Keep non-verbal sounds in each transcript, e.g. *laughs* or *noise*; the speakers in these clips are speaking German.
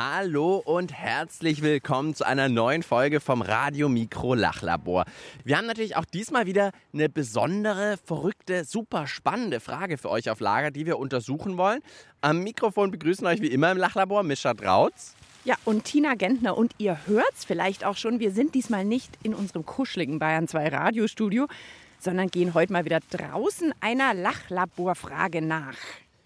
Hallo und herzlich willkommen zu einer neuen Folge vom Radio Mikro Lachlabor. Wir haben natürlich auch diesmal wieder eine besondere, verrückte, super spannende Frage für euch auf Lager, die wir untersuchen wollen. Am Mikrofon begrüßen euch wie immer im Lachlabor Mischa Drautz. Ja, und Tina Gentner. Und ihr hört es vielleicht auch schon, wir sind diesmal nicht in unserem kuscheligen Bayern 2 Radiostudio, sondern gehen heute mal wieder draußen einer Lachlaborfrage nach.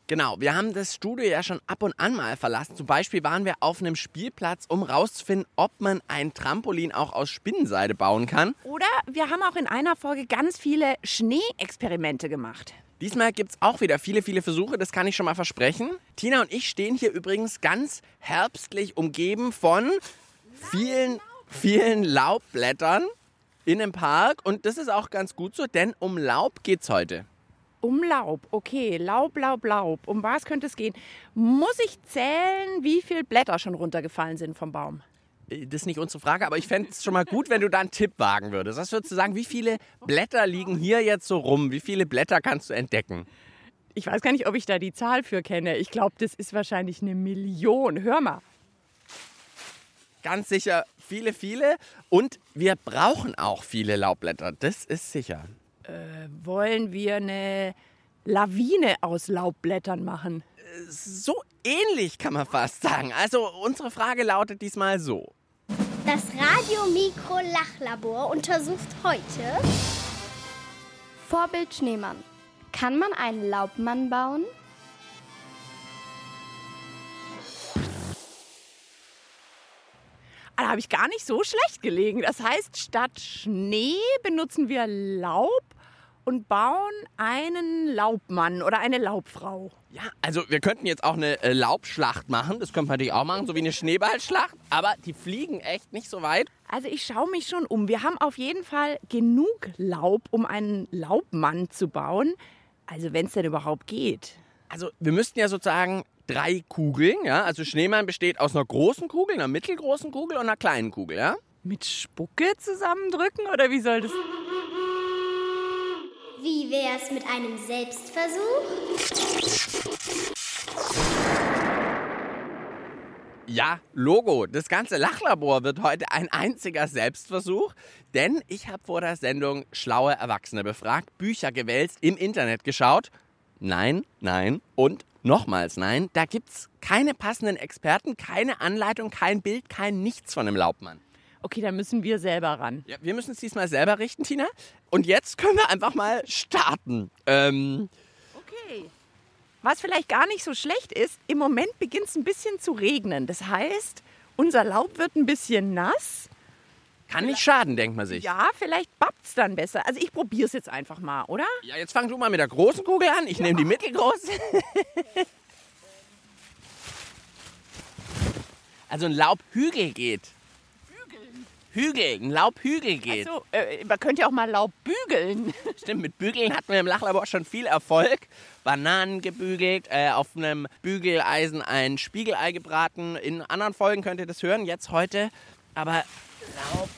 Genau, wir haben das Studio ja schon ab und an mal verlassen. Zum Beispiel waren wir auf einem Spielplatz, um rauszufinden, ob man ein Trampolin auch aus Spinnenseide bauen kann. Oder wir haben auch in einer Folge ganz viele Schneeexperimente gemacht. Diesmal gibt es auch wieder viele, viele Versuche, das kann ich schon mal versprechen. Tina und ich stehen hier übrigens ganz herbstlich umgeben von vielen, vielen Laubblättern in einem Park. Und das ist auch ganz gut so, denn um Laub geht's heute. Um Laub, okay, Laub, Laub, Laub. Um was könnte es gehen? Muss ich zählen, wie viele Blätter schon runtergefallen sind vom Baum? Das ist nicht unsere Frage, aber ich fände es schon mal gut, wenn du da einen Tipp wagen würdest. Was würdest du sagen, wie viele Blätter liegen hier jetzt so rum? Wie viele Blätter kannst du entdecken? Ich weiß gar nicht, ob ich da die Zahl für kenne. Ich glaube, das ist wahrscheinlich eine Million. Hör mal. Ganz sicher viele, viele. Und wir brauchen auch viele Laubblätter. Das ist sicher. Wollen wir eine Lawine aus Laubblättern machen? So ähnlich kann man fast sagen. Also unsere Frage lautet diesmal so. Das Radio Mikro Lachlabor untersucht heute Vorbild Schneemann. Kann man einen Laubmann bauen? Da habe ich gar nicht so schlecht gelegen. Das heißt, statt Schnee benutzen wir Laub und bauen einen Laubmann oder eine Laubfrau. Ja, also wir könnten jetzt auch eine äh, Laubschlacht machen. Das könnten wir natürlich auch machen, so wie eine Schneeballschlacht. Aber die fliegen echt nicht so weit. Also ich schaue mich schon um. Wir haben auf jeden Fall genug Laub, um einen Laubmann zu bauen. Also wenn es denn überhaupt geht. Also wir müssten ja sozusagen drei Kugeln, ja. Also Schneemann besteht aus einer großen Kugel, einer mittelgroßen Kugel und einer kleinen Kugel, ja. Mit Spucke zusammendrücken oder wie soll das? Wie wär's mit einem Selbstversuch? Ja, Logo. Das ganze Lachlabor wird heute ein einziger Selbstversuch, denn ich habe vor der Sendung schlaue Erwachsene befragt, Bücher gewälzt, im Internet geschaut. Nein, nein und nochmals nein. Da gibt's keine passenden Experten, keine Anleitung, kein Bild, kein nichts von einem Laubmann. Okay, dann müssen wir selber ran. Ja, wir müssen es diesmal selber richten, Tina. Und jetzt können wir einfach mal starten. Ähm, Okay. Was vielleicht gar nicht so schlecht ist, im Moment beginnt es ein bisschen zu regnen. Das heißt, unser Laub wird ein bisschen nass. Kann nicht schaden, denkt man sich. Ja, vielleicht babbt es dann besser. Also ich probiere es jetzt einfach mal, oder? Ja, jetzt fang du mal mit der großen Kugel an. Ich nehme die mittelgroße. *laughs* also ein Laubhügel geht. Hügel, ein Laubhügel geht. So, äh, man könnte ja auch mal Laub bügeln. *laughs* Stimmt, mit Bügeln hatten wir im Lachlabor schon viel Erfolg. Bananen gebügelt, äh, auf einem Bügeleisen ein Spiegelei gebraten. In anderen Folgen könnt ihr das hören, jetzt heute. Aber Laub.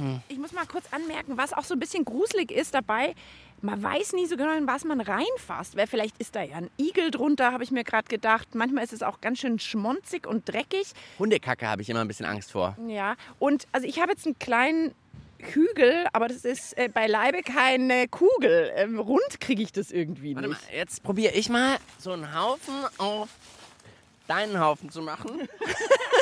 Ähm, Ich muss mal kurz anmerken, was auch so ein bisschen gruselig ist dabei. Man weiß nie so genau, in was man reinfasst. Weil vielleicht ist da ja ein Igel drunter, habe ich mir gerade gedacht. Manchmal ist es auch ganz schön schmonzig und dreckig. Hundekacke habe ich immer ein bisschen Angst vor. Ja, und also ich habe jetzt einen kleinen Hügel, aber das ist äh, beileibe keine Kugel. Ähm, rund kriege ich das irgendwie Warte nicht. mal, jetzt probiere ich mal so einen Haufen auf deinen Haufen zu machen. *laughs*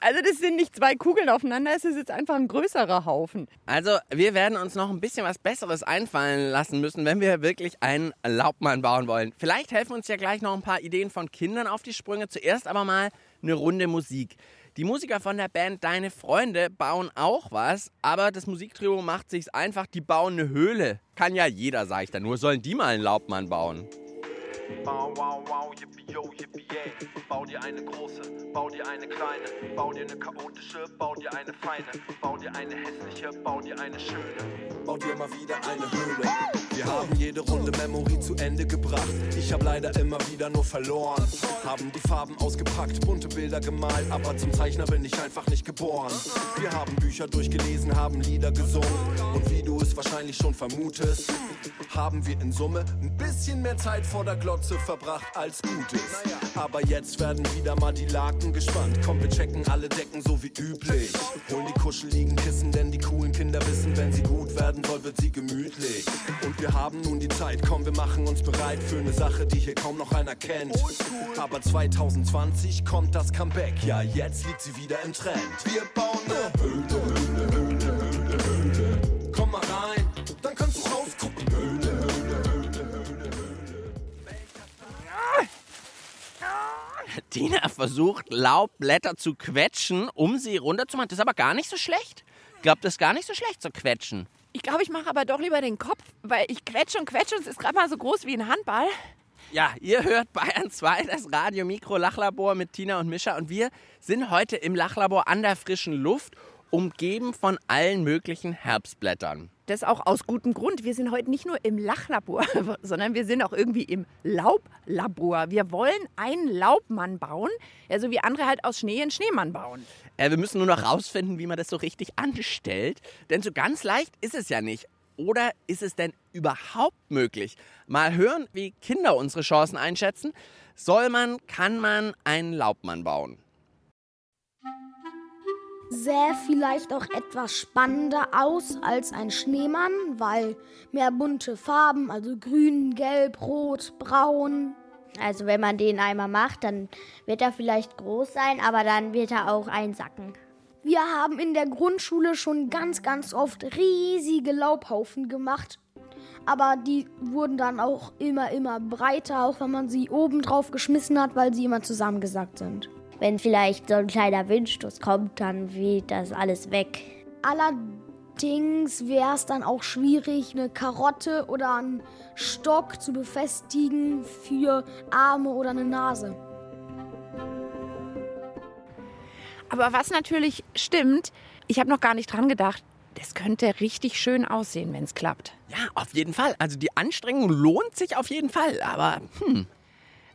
Also das sind nicht zwei Kugeln aufeinander, es ist jetzt einfach ein größerer Haufen. Also, wir werden uns noch ein bisschen was Besseres einfallen lassen müssen, wenn wir wirklich einen Laubmann bauen wollen. Vielleicht helfen uns ja gleich noch ein paar Ideen von Kindern auf die Sprünge. Zuerst aber mal eine Runde Musik. Die Musiker von der Band Deine Freunde bauen auch was, aber das Musiktrio macht sich's einfach, die bauen eine Höhle. Kann ja jeder, sag ich da nur. Sollen die mal einen Laubmann bauen? Bow, wow, wow, yippie, yo, yippie, yay. Bau dir eine große, bau dir eine kleine, bau dir eine chaotische, bau dir eine feine, bau dir eine hässliche, bau dir eine schöne. Bau dir mal wieder eine Höhle. Wir haben jede Runde Memory zu Ende gebracht. Ich hab leider immer wieder nur verloren. Haben die Farben ausgepackt, bunte Bilder gemalt, aber zum Zeichner bin ich einfach nicht geboren. Wir haben Bücher durchgelesen, haben Lieder gesungen und wie du es wahrscheinlich schon vermutest, haben wir in Summe ein bisschen mehr Zeit vor der Glotze verbracht als gut ist. Aber jetzt werden wieder mal die Laken gespannt. Komm, wir checken alle Decken so wie üblich. Holen die kuscheligen Kissen, denn die coolen Kinder wissen, wenn sie gut werden soll, wird sie gemütlich. Und wir haben nun die Zeit, komm, wir machen uns bereit für eine Sache, die hier kaum noch einer kennt. Aber 2020 kommt das Comeback, ja, jetzt liegt sie wieder im Trend. Wir bauen eine Höhle, Tina versucht, Laubblätter zu quetschen, um sie runterzumachen. Das ist aber gar nicht so schlecht. Ich glaube, das ist gar nicht so schlecht zu quetschen. Ich glaube, ich mache aber doch lieber den Kopf, weil ich quetsche und quetsche und es ist gerade mal so groß wie ein Handball. Ja, ihr hört Bayern 2, das Radio Mikro Lachlabor mit Tina und Mischa. Und wir sind heute im Lachlabor an der frischen Luft, umgeben von allen möglichen Herbstblättern. Das auch aus gutem Grund. Wir sind heute nicht nur im Lachlabor, *laughs* sondern wir sind auch irgendwie im Laublabor. Wir wollen einen Laubmann bauen, ja, so wie andere halt aus Schnee einen Schneemann bauen. Äh, wir müssen nur noch rausfinden, wie man das so richtig anstellt. Denn so ganz leicht ist es ja nicht. Oder ist es denn überhaupt möglich? Mal hören, wie Kinder unsere Chancen einschätzen. Soll man, kann man einen Laubmann bauen? Sähe vielleicht auch etwas spannender aus als ein Schneemann, weil mehr bunte Farben, also grün, gelb, rot, braun. Also wenn man den einmal macht, dann wird er vielleicht groß sein, aber dann wird er auch einsacken. Wir haben in der Grundschule schon ganz, ganz oft riesige Laubhaufen gemacht. Aber die wurden dann auch immer, immer breiter, auch wenn man sie oben drauf geschmissen hat, weil sie immer zusammengesackt sind. Wenn vielleicht so ein kleiner Windstoß kommt, dann weht das alles weg. Allerdings wäre es dann auch schwierig, eine Karotte oder einen Stock zu befestigen für Arme oder eine Nase. Aber was natürlich stimmt, ich habe noch gar nicht dran gedacht, das könnte richtig schön aussehen, wenn es klappt. Ja, auf jeden Fall. Also die Anstrengung lohnt sich auf jeden Fall. Aber hm,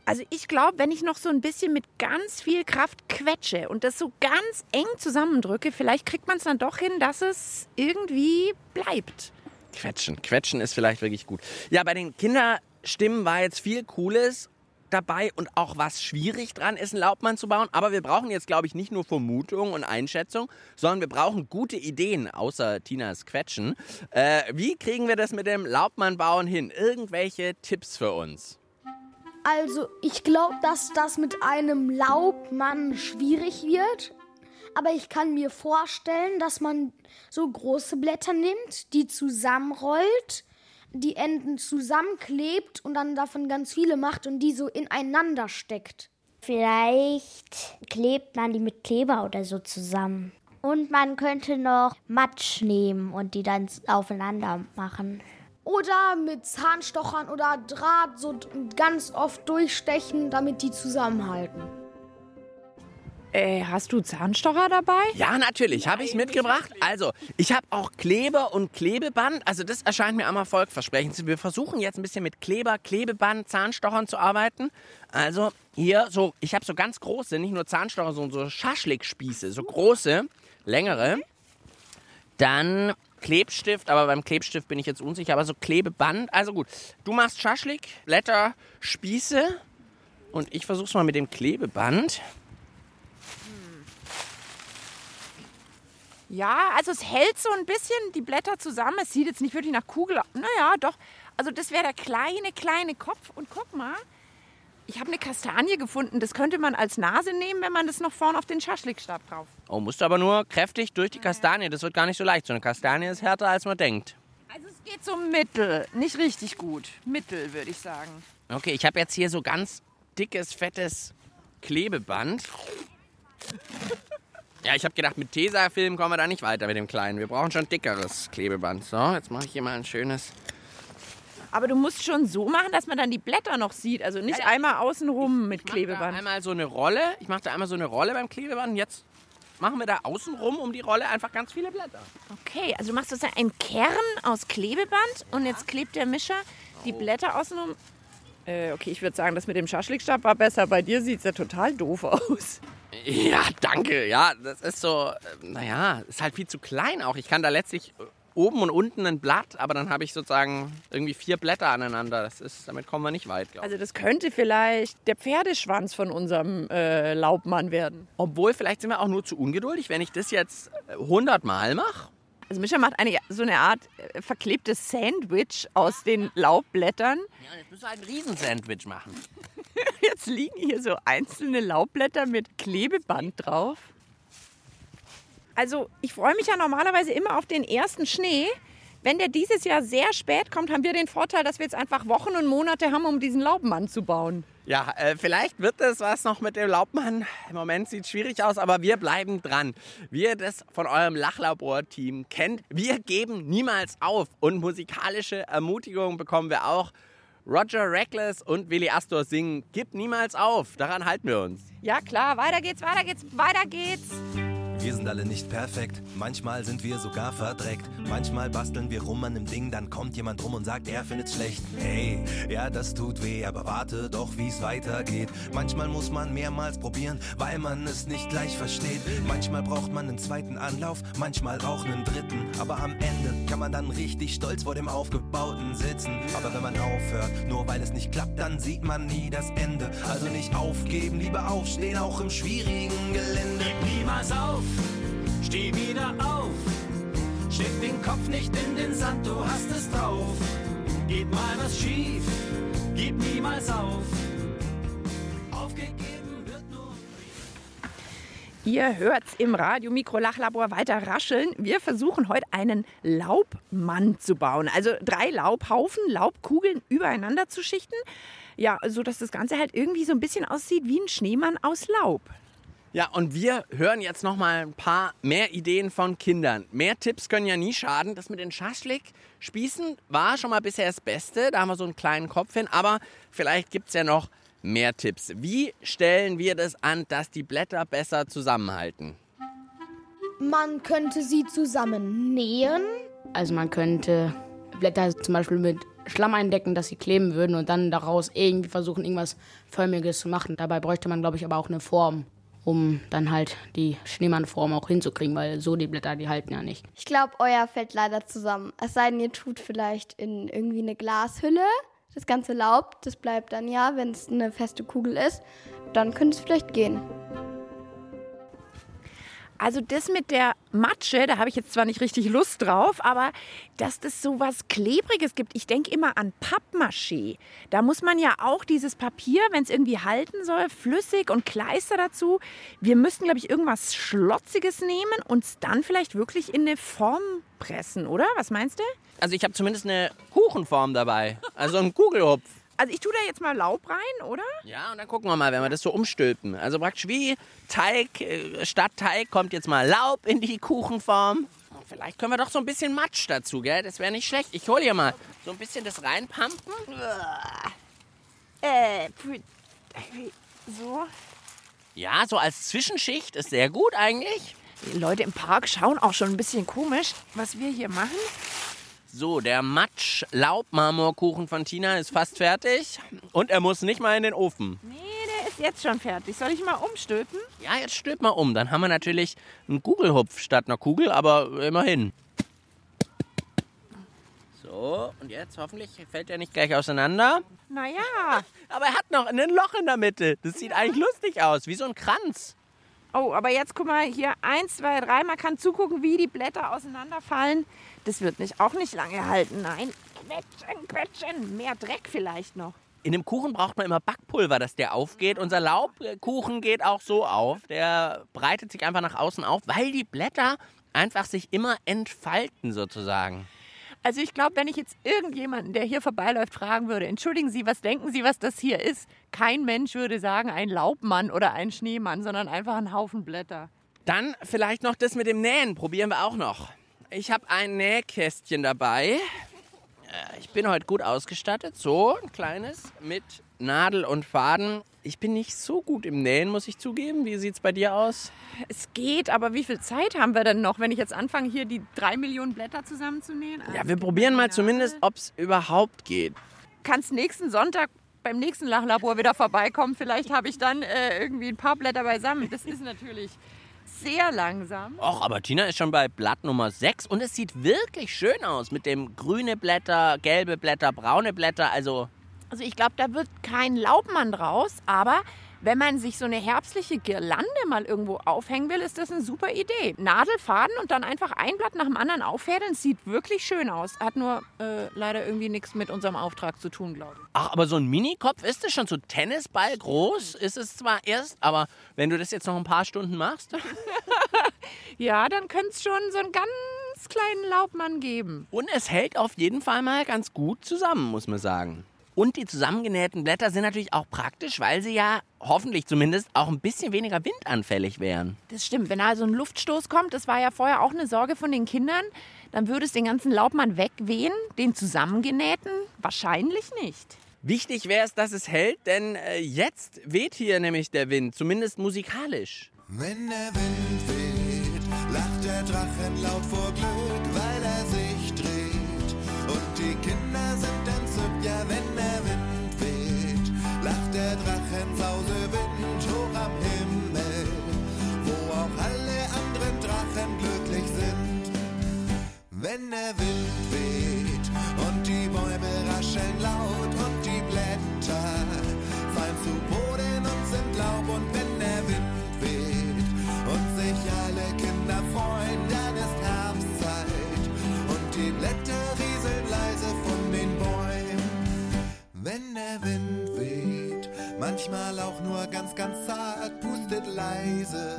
Also ich glaube, wenn ich noch so ein bisschen mit ganz viel Kraft quetsche und das so ganz eng zusammendrücke, vielleicht kriegt man es dann doch hin, dass es irgendwie bleibt. Quetschen. Quetschen ist vielleicht wirklich gut. Ja, bei den Kinderstimmen war jetzt viel Cooles dabei und auch was schwierig dran ist, einen Laubmann zu bauen. Aber wir brauchen jetzt, glaube ich, nicht nur Vermutung und Einschätzung, sondern wir brauchen gute Ideen, außer Tinas Quetschen. Äh, wie kriegen wir das mit dem Laubmann bauen hin? Irgendwelche Tipps für uns? Also, ich glaube, dass das mit einem Laubmann schwierig wird. Aber ich kann mir vorstellen, dass man so große Blätter nimmt, die zusammenrollt, die Enden zusammenklebt und dann davon ganz viele macht und die so ineinander steckt. Vielleicht klebt man die mit Kleber oder so zusammen. Und man könnte noch Matsch nehmen und die dann aufeinander machen. Oder mit Zahnstochern oder Draht so ganz oft durchstechen, damit die zusammenhalten. Äh, hast du Zahnstocher dabei? Ja, natürlich, habe ich mitgebracht. Also, ich habe auch Kleber und Klebeband. Also, das erscheint mir am erfolgversprechend. Wir versuchen jetzt ein bisschen mit Kleber, Klebeband, Zahnstochern zu arbeiten. Also, hier so, ich habe so ganz große, nicht nur Zahnstocher, sondern so Schaschlikspieße, so große, längere. Dann Klebstift, aber beim Klebstift bin ich jetzt unsicher, aber so Klebeband. Also gut, du machst Schaschlik, Blätter, Spieße und ich versuch's mal mit dem Klebeband. Ja, also es hält so ein bisschen die Blätter zusammen. Es sieht jetzt nicht wirklich nach Kugel aus. Naja, doch. Also das wäre der kleine, kleine Kopf. Und guck mal, ich habe eine Kastanie gefunden. Das könnte man als Nase nehmen, wenn man das noch vorne auf den Schaschlikstab drauf. Oh, musst du aber nur kräftig durch die Kastanie. Das wird gar nicht so leicht. So eine Kastanie ist härter, als man denkt. Also es geht so mittel. Nicht richtig gut. Mittel, würde ich sagen. Okay, ich habe jetzt hier so ganz dickes, fettes Klebeband. *laughs* Ja, ich habe gedacht, mit Tesafilm kommen wir da nicht weiter mit dem Kleinen. Wir brauchen schon dickeres Klebeband. So, jetzt mache ich hier mal ein schönes Aber du musst schon so machen, dass man dann die Blätter noch sieht. Also nicht Ja, ja. einmal außenrum mit Ich mach Da Klebeband. einmal so eine Rolle. Ich mache da einmal so eine Rolle beim Klebeband. Und jetzt machen wir da außenrum um die Rolle einfach ganz viele Blätter. Okay, also du machst sozusagen einen Kern aus Klebeband und jetzt klebt der Mischer die Blätter außenrum. Äh, okay, ich würde sagen, das mit dem Schaschlikstab war besser. Bei dir sieht es ja total doof aus. Ja, danke. Ja, das ist so, äh, naja, ist halt viel zu klein auch. Ich kann da letztlich äh, oben und unten ein Blatt, aber dann habe ich sozusagen irgendwie vier Blätter aneinander. Das ist, damit kommen wir nicht weit, glaube ich. Also das könnte vielleicht der Pferdeschwanz von unserem äh, Laubmann werden. Obwohl, vielleicht sind wir auch nur zu ungeduldig, wenn ich das jetzt äh, 100 Mal mache. Also Mischa macht eine, so eine Art äh, verklebtes Sandwich aus den Laubblättern. Ja, jetzt müssen wir ein Riesensandwich machen. *laughs* Jetzt liegen hier so einzelne Laubblätter mit Klebeband drauf. Also ich freue mich ja normalerweise immer auf den ersten Schnee. Wenn der dieses Jahr sehr spät kommt, haben wir den Vorteil, dass wir jetzt einfach Wochen und Monate haben, um diesen Laubmann zu bauen. Ja, äh, vielleicht wird das was noch mit dem Laubmann. Im Moment sieht es schwierig aus, aber wir bleiben dran. Wie ihr das von eurem Lachlabor-Team kennt, wir geben niemals auf. Und musikalische Ermutigung bekommen wir auch. Roger Reckless und Willi Astor singen Gib niemals auf. Daran halten wir uns. Ja klar, weiter geht's, weiter geht's, weiter geht's. Wir sind alle nicht perfekt, manchmal sind wir sogar verdreckt. Manchmal basteln wir rum an einem Ding, dann kommt jemand rum und sagt, er findet's schlecht. Hey, ja, das tut weh, aber warte doch, wie's weitergeht. Manchmal muss man mehrmals probieren, weil man es nicht gleich versteht. Manchmal braucht man einen zweiten Anlauf, manchmal auch einen dritten. Aber am Ende kann man dann richtig stolz vor dem Aufgebauten sitzen. Aber wenn man aufhört, nur weil es nicht klappt, dann sieht man nie das Ende. Also nicht aufgeben, lieber aufstehen, auch im schwierigen Gelände. niemals auf, steh wieder auf. Steck den Kopf nicht in den Sand, du hast es drauf. Geht mal was schief, gib niemals auf. Aufgegeben wird nur. Ihr hört's im Radio Mikrolachlabor weiter rascheln. Wir versuchen heute einen Laubmann zu bauen. Also drei Laubhaufen, Laubkugeln übereinander zu schichten. Ja, so dass das Ganze halt irgendwie so ein bisschen aussieht wie ein Schneemann aus Laub. Ja, und wir hören jetzt noch mal ein paar mehr Ideen von Kindern. Mehr Tipps können ja nie schaden. Das mit den Schaschlik-Spießen war schon mal bisher das Beste. Da haben wir so einen kleinen Kopf hin. Aber vielleicht gibt es ja noch mehr Tipps. Wie stellen wir das an, dass die Blätter besser zusammenhalten? Man könnte sie zusammen nähen. Also man könnte Blätter zum Beispiel mit Schlamm eindecken, dass sie kleben würden und dann daraus irgendwie versuchen, irgendwas Förmiges zu machen. Dabei bräuchte man, glaube ich, aber auch eine Form, um dann halt die Schneemannform auch hinzukriegen, weil so die Blätter, die halten ja nicht. Ich glaube, euer fällt leider zusammen. Es sei denn, ihr tut vielleicht in irgendwie eine Glashülle. Das ganze Laub, das bleibt dann ja, wenn es eine feste Kugel ist. Dann könnte es vielleicht gehen. Also das mit der Matsche, da habe ich jetzt zwar nicht richtig Lust drauf, aber dass das so was Klebriges gibt. Ich denke immer an Pappmaché. Da muss man ja auch dieses Papier, wenn es irgendwie halten soll, flüssig und Kleister dazu. Wir müssten, glaube ich, irgendwas Schlotziges nehmen und es dann vielleicht wirklich in eine Form pressen, oder? Was meinst du? Also ich habe zumindest eine Kuchenform dabei. Also ein Kugelhupf. Also ich tue da jetzt mal Laub rein, oder? Ja, und dann gucken wir mal, wenn wir das so umstülpen. Also praktisch wie Teig, äh, statt Teig kommt jetzt mal Laub in die Kuchenform. Vielleicht können wir doch so ein bisschen Matsch dazu, gell? Das wäre nicht schlecht. Ich hole hier mal so ein bisschen das reinpumpen. Äh, so. Ja, so als Zwischenschicht ist sehr gut eigentlich. Die Leute im Park schauen auch schon ein bisschen komisch, was wir hier machen. So, der Matsch-Laub-Marmorkuchen von Tina ist fast fertig. Und er muss nicht mal in den Ofen. Nee, der ist jetzt schon fertig. Soll ich mal umstülpen? Ja, jetzt stülp mal um. Dann haben wir natürlich einen Kugelhupf statt einer Kugel, aber immerhin. So, und jetzt hoffentlich fällt er nicht gleich auseinander. Naja. *laughs* Aber er hat noch ein Loch in der Mitte. Das sieht eigentlich lustig aus, wie so ein Kranz. Oh, aber jetzt guck mal hier, eins, zwei, drei. Man kann zugucken, wie die Blätter auseinanderfallen. Das wird nicht, auch nicht lange halten. Nein, quetschen, quetschen. Mehr Dreck vielleicht noch. In dem Kuchen braucht man immer Backpulver, dass der aufgeht. Unser Laubkuchen geht auch so auf. Der breitet sich einfach nach außen auf, weil die Blätter einfach sich immer entfalten sozusagen. Also ich glaube, wenn ich jetzt irgendjemanden, der hier vorbeiläuft, fragen würde, entschuldigen Sie, was denken Sie, was das hier ist? Kein Mensch würde sagen, ein Laubmann oder ein Schneemann, sondern einfach ein Haufen Blätter. Dann vielleicht noch das mit dem Nähen. Probieren wir auch noch. Ich habe ein Nähkästchen dabei. Äh, Ich bin heute gut ausgestattet. So, ein kleines mit Nadel und Faden. Ich bin nicht so gut im Nähen, muss ich zugeben. Wie sieht's bei dir aus? Es geht, aber wie viel Zeit haben wir denn noch, wenn ich jetzt anfange, hier die drei Millionen Blätter zusammenzunähen? Ja, wir probieren mal zumindest, ob es überhaupt geht. Kannst nächsten Sonntag beim nächsten Lachlabor wieder vorbeikommen. Vielleicht habe ich dann äh, irgendwie ein paar Blätter beisammen. Das ist natürlich sehr langsam. Och, aber Tina ist schon bei Blatt Nummer 6 und es sieht wirklich schön aus mit dem grüne Blätter, gelbe Blätter, braune Blätter. Also Also ich glaube, da wird kein Laubmann draus, aber wenn man sich so eine herbstliche Girlande mal irgendwo aufhängen will, ist das eine super Idee. Nadel, Faden und dann einfach ein Blatt nach dem anderen auffädeln. Sieht wirklich schön aus. Hat nur äh, leider irgendwie nichts mit unserem Auftrag zu tun, glaube ich. Ach, aber so ein Minikopf ist es schon so Tennisball groß, ist es zwar erst, aber wenn du das jetzt noch ein paar Stunden machst. *laughs* Ja, dann könnte es schon so einen ganz kleinen Laubmann geben. Und es hält auf jeden Fall mal ganz gut zusammen, muss man sagen. Und die zusammengenähten Blätter sind natürlich auch praktisch, weil sie ja hoffentlich zumindest auch ein bisschen weniger windanfällig wären. Das stimmt. Wenn also ein Luftstoß kommt, das war ja vorher auch eine Sorge von den Kindern, dann würde es den ganzen Laubmann wegwehen, den zusammengenähten wahrscheinlich nicht. Wichtig wäre es, dass es hält, denn äh, jetzt weht hier nämlich der Wind, zumindest musikalisch. Wenn der Wind weht, lacht der Drachen laut vor Glück, weil er sich ja, wenn der Wind weht, lacht der Drachen Sausewind hoch am Himmel, wo auch alle anderen Drachen glücklich sind. Wenn der Wind weht ganz, zart, pustet leise.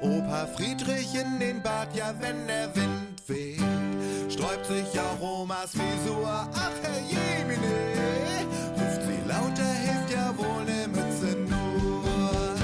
Opa Friedrich in den Bart, ja, wenn der Wind weht, sträubt sich Aromas Visur. Ach, Herr Jemine, ruft sie lauter, hilft ja wohl ne Mütze nur.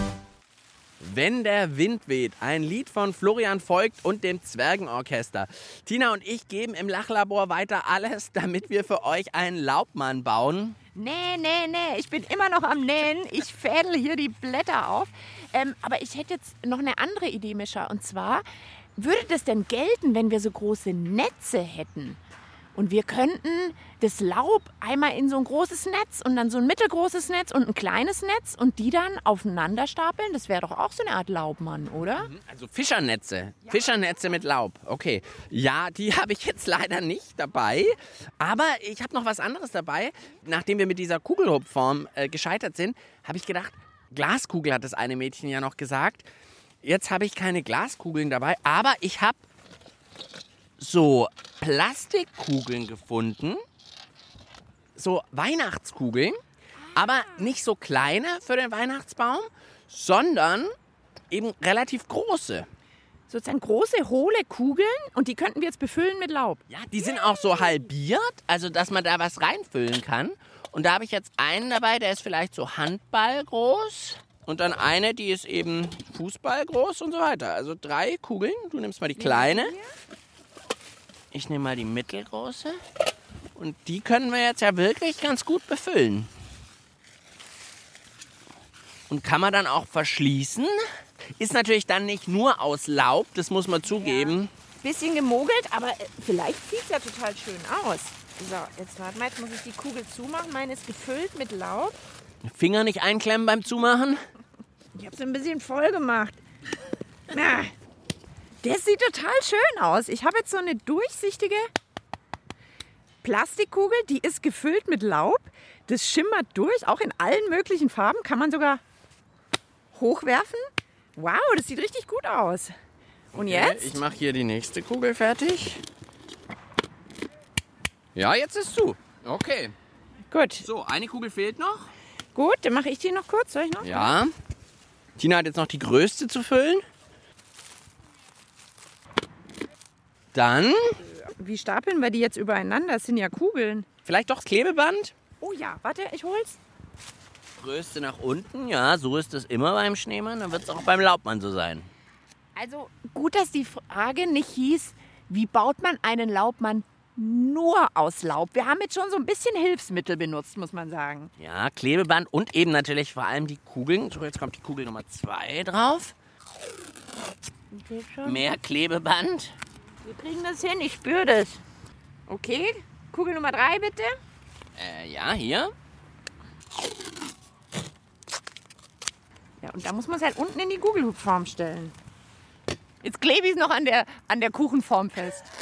Wenn der Wind weht, ein Lied von Florian Voigt und dem Zwergenorchester. Tina und ich geben im Lachlabor weiter alles, *laughs* damit wir für euch einen Laubmann bauen. Nee, nee, nee, ich bin immer noch am Nähen. Ich fädel hier die Blätter auf. Ähm, aber ich hätte jetzt noch eine andere Idee, Mischa. Und zwar, würde das denn gelten, wenn wir so große Netze hätten? Und wir könnten das Laub einmal in so ein großes Netz und dann so ein mittelgroßes Netz und ein kleines Netz und die dann aufeinander stapeln. Das wäre doch auch so eine Art Laubmann, oder? Also Fischernetze. Fischernetze mit Laub. Okay. Ja, die *laughs* habe ich jetzt leider nicht dabei. Aber ich habe noch was anderes dabei. Nachdem wir mit dieser Kugelhupfform äh, gescheitert sind, habe ich gedacht, Glaskugel hat das eine Mädchen ja noch gesagt. Jetzt habe ich keine Glaskugeln dabei, aber ich habe so Plastikkugeln gefunden. So Weihnachtskugeln. Aber nicht so kleine für den Weihnachtsbaum, sondern eben relativ große. Sozusagen große, hohle Kugeln und die könnten wir jetzt befüllen mit Laub. Ja, die sind auch so halbiert, also dass man da was reinfüllen kann. Und da habe ich jetzt einen dabei, der ist vielleicht so Handball groß. Und dann eine, die ist eben Fußball groß und so weiter. Also drei Kugeln. Du nimmst mal die kleine. Ich nehme mal die mittelgroße. Und die können wir jetzt ja wirklich ganz gut befüllen. Und kann man dann auch verschließen. Ist natürlich dann nicht nur aus Laub, das muss man zugeben. Bisschen gemogelt, aber äh, vielleicht sieht es ja total schön aus. So, jetzt warte mal, jetzt muss ich die Kugel zumachen. Meine ist gefüllt mit Laub. Finger nicht einklemmen beim Zumachen. Ich habe es ein bisschen voll gemacht. Na, das sieht total schön aus. Ich habe jetzt so eine durchsichtige Plastikkugel, die ist gefüllt mit Laub. Das schimmert durch, auch in allen möglichen Farben. Kann man sogar hochwerfen. Wow, das sieht richtig gut aus. Und jetzt? Ich mache hier die nächste Kugel fertig. Ja, jetzt ist zu. Okay. Gut. So, eine Kugel fehlt noch. Gut, dann mache ich die noch kurz. Soll ich noch? Ja. Tina hat jetzt noch die größte zu füllen. Dann Wie stapeln wir die jetzt übereinander? Das sind ja Kugeln. vielleicht doch das Klebeband. Oh ja, warte, ich hol's. Größte nach unten. Ja, so ist es immer beim Schneemann. Dann wird es auch beim Laubmann so sein. Also gut, dass die Frage nicht hieß, wie baut man einen Laubmann nur aus Laub. Wir haben jetzt schon so ein bisschen Hilfsmittel benutzt, muss man sagen. Ja, Klebeband und eben natürlich vor allem die Kugeln. So, jetzt kommt die Kugel Nummer zwei drauf. Mehr Klebeband. Wir kriegen das hin, ich spüre das. Okay, Kugel Nummer drei bitte. Äh, ja, hier. Ja, und da muss man es halt unten in die Kugelform stellen. Jetzt klebe ich es noch an der, an der Kuchenform fest. *laughs*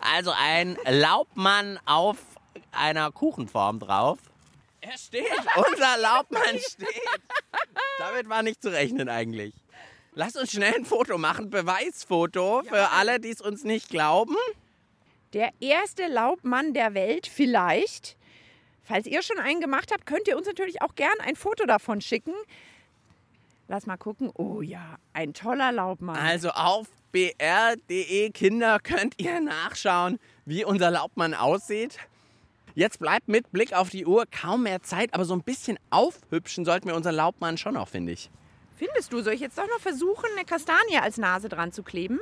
Also ein Laubmann auf einer Kuchenform drauf. Er steht, *laughs* unser Laubmann steht. Damit war nicht zu rechnen eigentlich. Lass uns schnell ein Foto machen, Beweisfoto für alle, die es uns nicht glauben. Der erste Laubmann der Welt vielleicht. Falls ihr schon einen gemacht habt, könnt ihr uns natürlich auch gern ein Foto davon schicken. Lass mal gucken. Oh ja, ein toller Laubmann. Also auf br.de Kinder könnt ihr nachschauen, wie unser Laubmann aussieht. Jetzt bleibt mit Blick auf die Uhr kaum mehr Zeit, aber so ein bisschen aufhübschen sollten wir unseren Laubmann schon noch, finde ich. Findest du, soll ich jetzt doch noch versuchen, eine Kastanie als Nase dran zu kleben?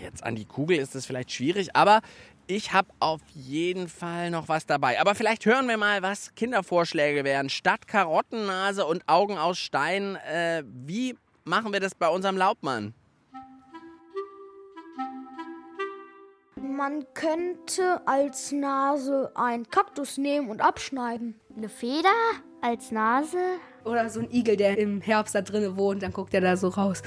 Jetzt an die Kugel ist es vielleicht schwierig, aber ich habe auf jeden Fall noch was dabei. Aber vielleicht hören wir mal, was Kindervorschläge wären. Statt Karottennase und Augen aus Stein, äh, wie machen wir das bei unserem Laubmann? Man könnte als Nase einen Kaktus nehmen und abschneiden. Eine Feder als Nase? Oder so ein Igel, der im Herbst da drinnen wohnt, dann guckt er da so raus.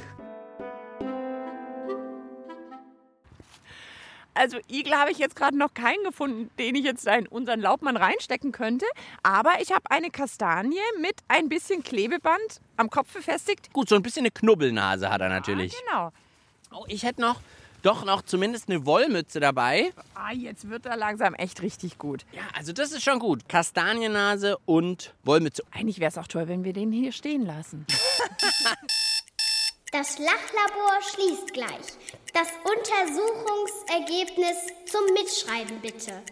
Also Igel habe ich jetzt gerade noch keinen gefunden, den ich jetzt in unseren Laubmann reinstecken könnte. Aber ich habe eine Kastanie mit ein bisschen Klebeband am Kopf befestigt. Gut, so ein bisschen eine Knubbelnase hat er natürlich. Genau. Oh, ich hätte noch, doch noch zumindest eine Wollmütze dabei. Ah, jetzt wird er langsam echt richtig gut. Ja, also das ist schon gut. Kastaniennase und Wollmütze. Eigentlich wäre es auch toll, wenn wir den hier stehen lassen. *laughs* Das Lachlabor schließt gleich. Das Untersuchungsergebnis zum Mitschreiben bitte.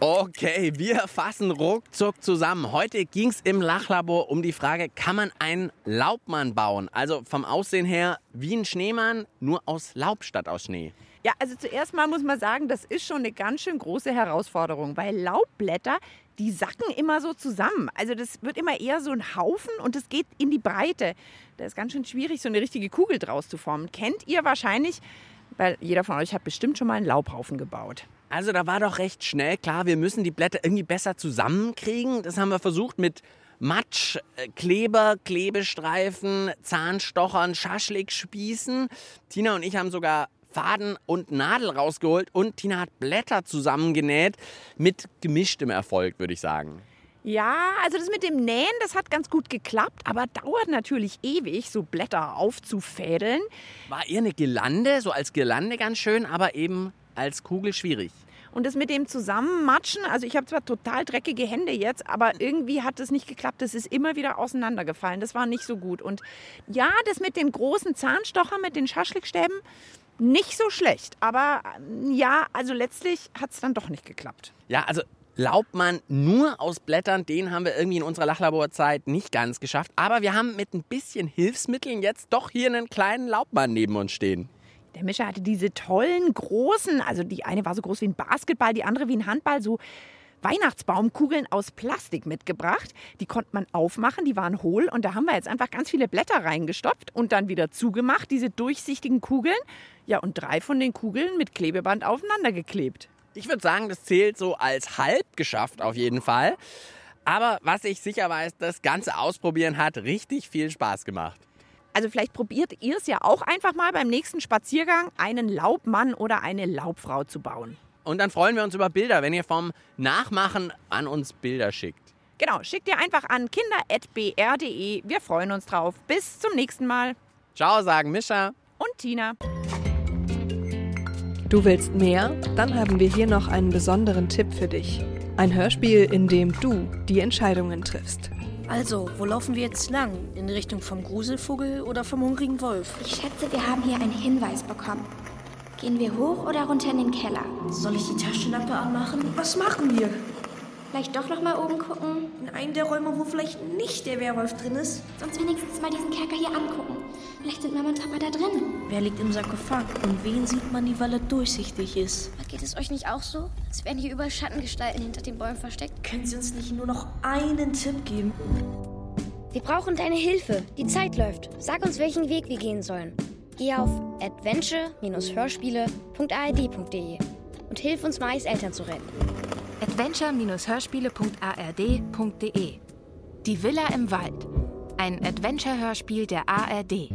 Okay, wir fassen ruckzuck zusammen. Heute ging es im Lachlabor um die Frage, kann man einen Laubmann bauen? Also vom Aussehen her wie ein Schneemann, nur aus Laub statt aus Schnee. Ja, also zuerst mal muss man sagen, das ist schon eine ganz schön große Herausforderung, weil Laubblätter, die sacken immer so zusammen. Also das wird immer eher so ein Haufen und es geht in die Breite. Da ist ganz schön schwierig, so eine richtige Kugel draus zu formen. Kennt ihr wahrscheinlich, weil jeder von euch hat bestimmt schon mal einen Laubhaufen gebaut. Also da war doch recht schnell klar, wir müssen die Blätter irgendwie besser zusammenkriegen. Das haben wir versucht mit Matsch, äh, Kleber, Klebestreifen, Zahnstochern, Schaschlikspießen. Tina und ich haben sogar Faden und Nadel rausgeholt und Tina hat Blätter zusammengenäht mit gemischtem Erfolg, würde ich sagen. Ja, also das mit dem Nähen, das hat ganz gut geklappt, aber dauert natürlich ewig, so Blätter aufzufädeln. War eher eine Girlande, so als Girlande ganz schön, aber eben als Kugel schwierig. Und das mit dem Zusammenmatschen, also ich habe zwar total dreckige Hände jetzt, aber irgendwie hat es nicht geklappt. Das ist immer wieder auseinandergefallen. Das war nicht so gut. Und ja, das mit den großen Zahnstochern, mit den Schaschlikstäben, nicht so schlecht. Aber ja, also letztlich hat es dann doch nicht geklappt. Ja, also Laubmann nur aus Blättern, den haben wir irgendwie in unserer Lachlaborzeit nicht ganz geschafft. Aber wir haben mit ein bisschen Hilfsmitteln jetzt doch hier einen kleinen Laubmann neben uns stehen. Der Mischer hatte diese tollen, großen, also die eine war so groß wie ein Basketball, die andere wie ein Handball, so Weihnachtsbaumkugeln aus Plastik mitgebracht. Die konnte man aufmachen, die waren hohl und da haben wir jetzt einfach ganz viele Blätter reingestopft und dann wieder zugemacht, diese durchsichtigen Kugeln. Ja, und drei von den Kugeln mit Klebeband aufeinander geklebt. Ich würde sagen, das zählt so als halb geschafft auf jeden Fall. Aber was ich sicher weiß, das ganze Ausprobieren hat richtig viel Spaß gemacht. Also vielleicht probiert ihr es ja auch einfach mal beim nächsten Spaziergang, einen Laubmann oder eine Laubfrau zu bauen. Und dann freuen wir uns über Bilder, wenn ihr vom Nachmachen an uns Bilder schickt. Genau, schickt ihr einfach an kinder.br.de. Wir freuen uns drauf. Bis zum nächsten Mal. Ciao, sagen Mischa und Tina. Du willst mehr? Dann haben wir hier noch einen besonderen Tipp für dich. Ein Hörspiel, in dem du die Entscheidungen triffst. Also, wo laufen wir jetzt lang? In Richtung vom Gruselvogel oder vom hungrigen Wolf? Ich schätze, wir haben hier einen Hinweis bekommen. Gehen wir hoch oder runter in den Keller? Soll ich die Taschenlampe anmachen? Was machen wir? Vielleicht doch noch mal oben gucken? In einem der Räume, wo vielleicht nicht der Werwolf drin ist. Sonst wenigstens mal diesen Kerker hier angucken. Vielleicht sind Mama und Papa da drin. Wer liegt im Sarkophag und wen sieht man nie, weil er durchsichtig ist? Geht es euch nicht auch so? Es werden hier überall Schattengestalten hinter den Bäumen versteckt. Können Sie uns nicht nur noch einen Tipp geben? Wir brauchen deine Hilfe. Die Zeit läuft. Sag uns, welchen Weg wir gehen sollen. Geh auf adventure-hörspiele.ard.de und hilf uns, Mais Eltern zu retten. adventure-hörspiele.ard.de Die Villa im Wald. Ein Adventure-Hörspiel der ARD.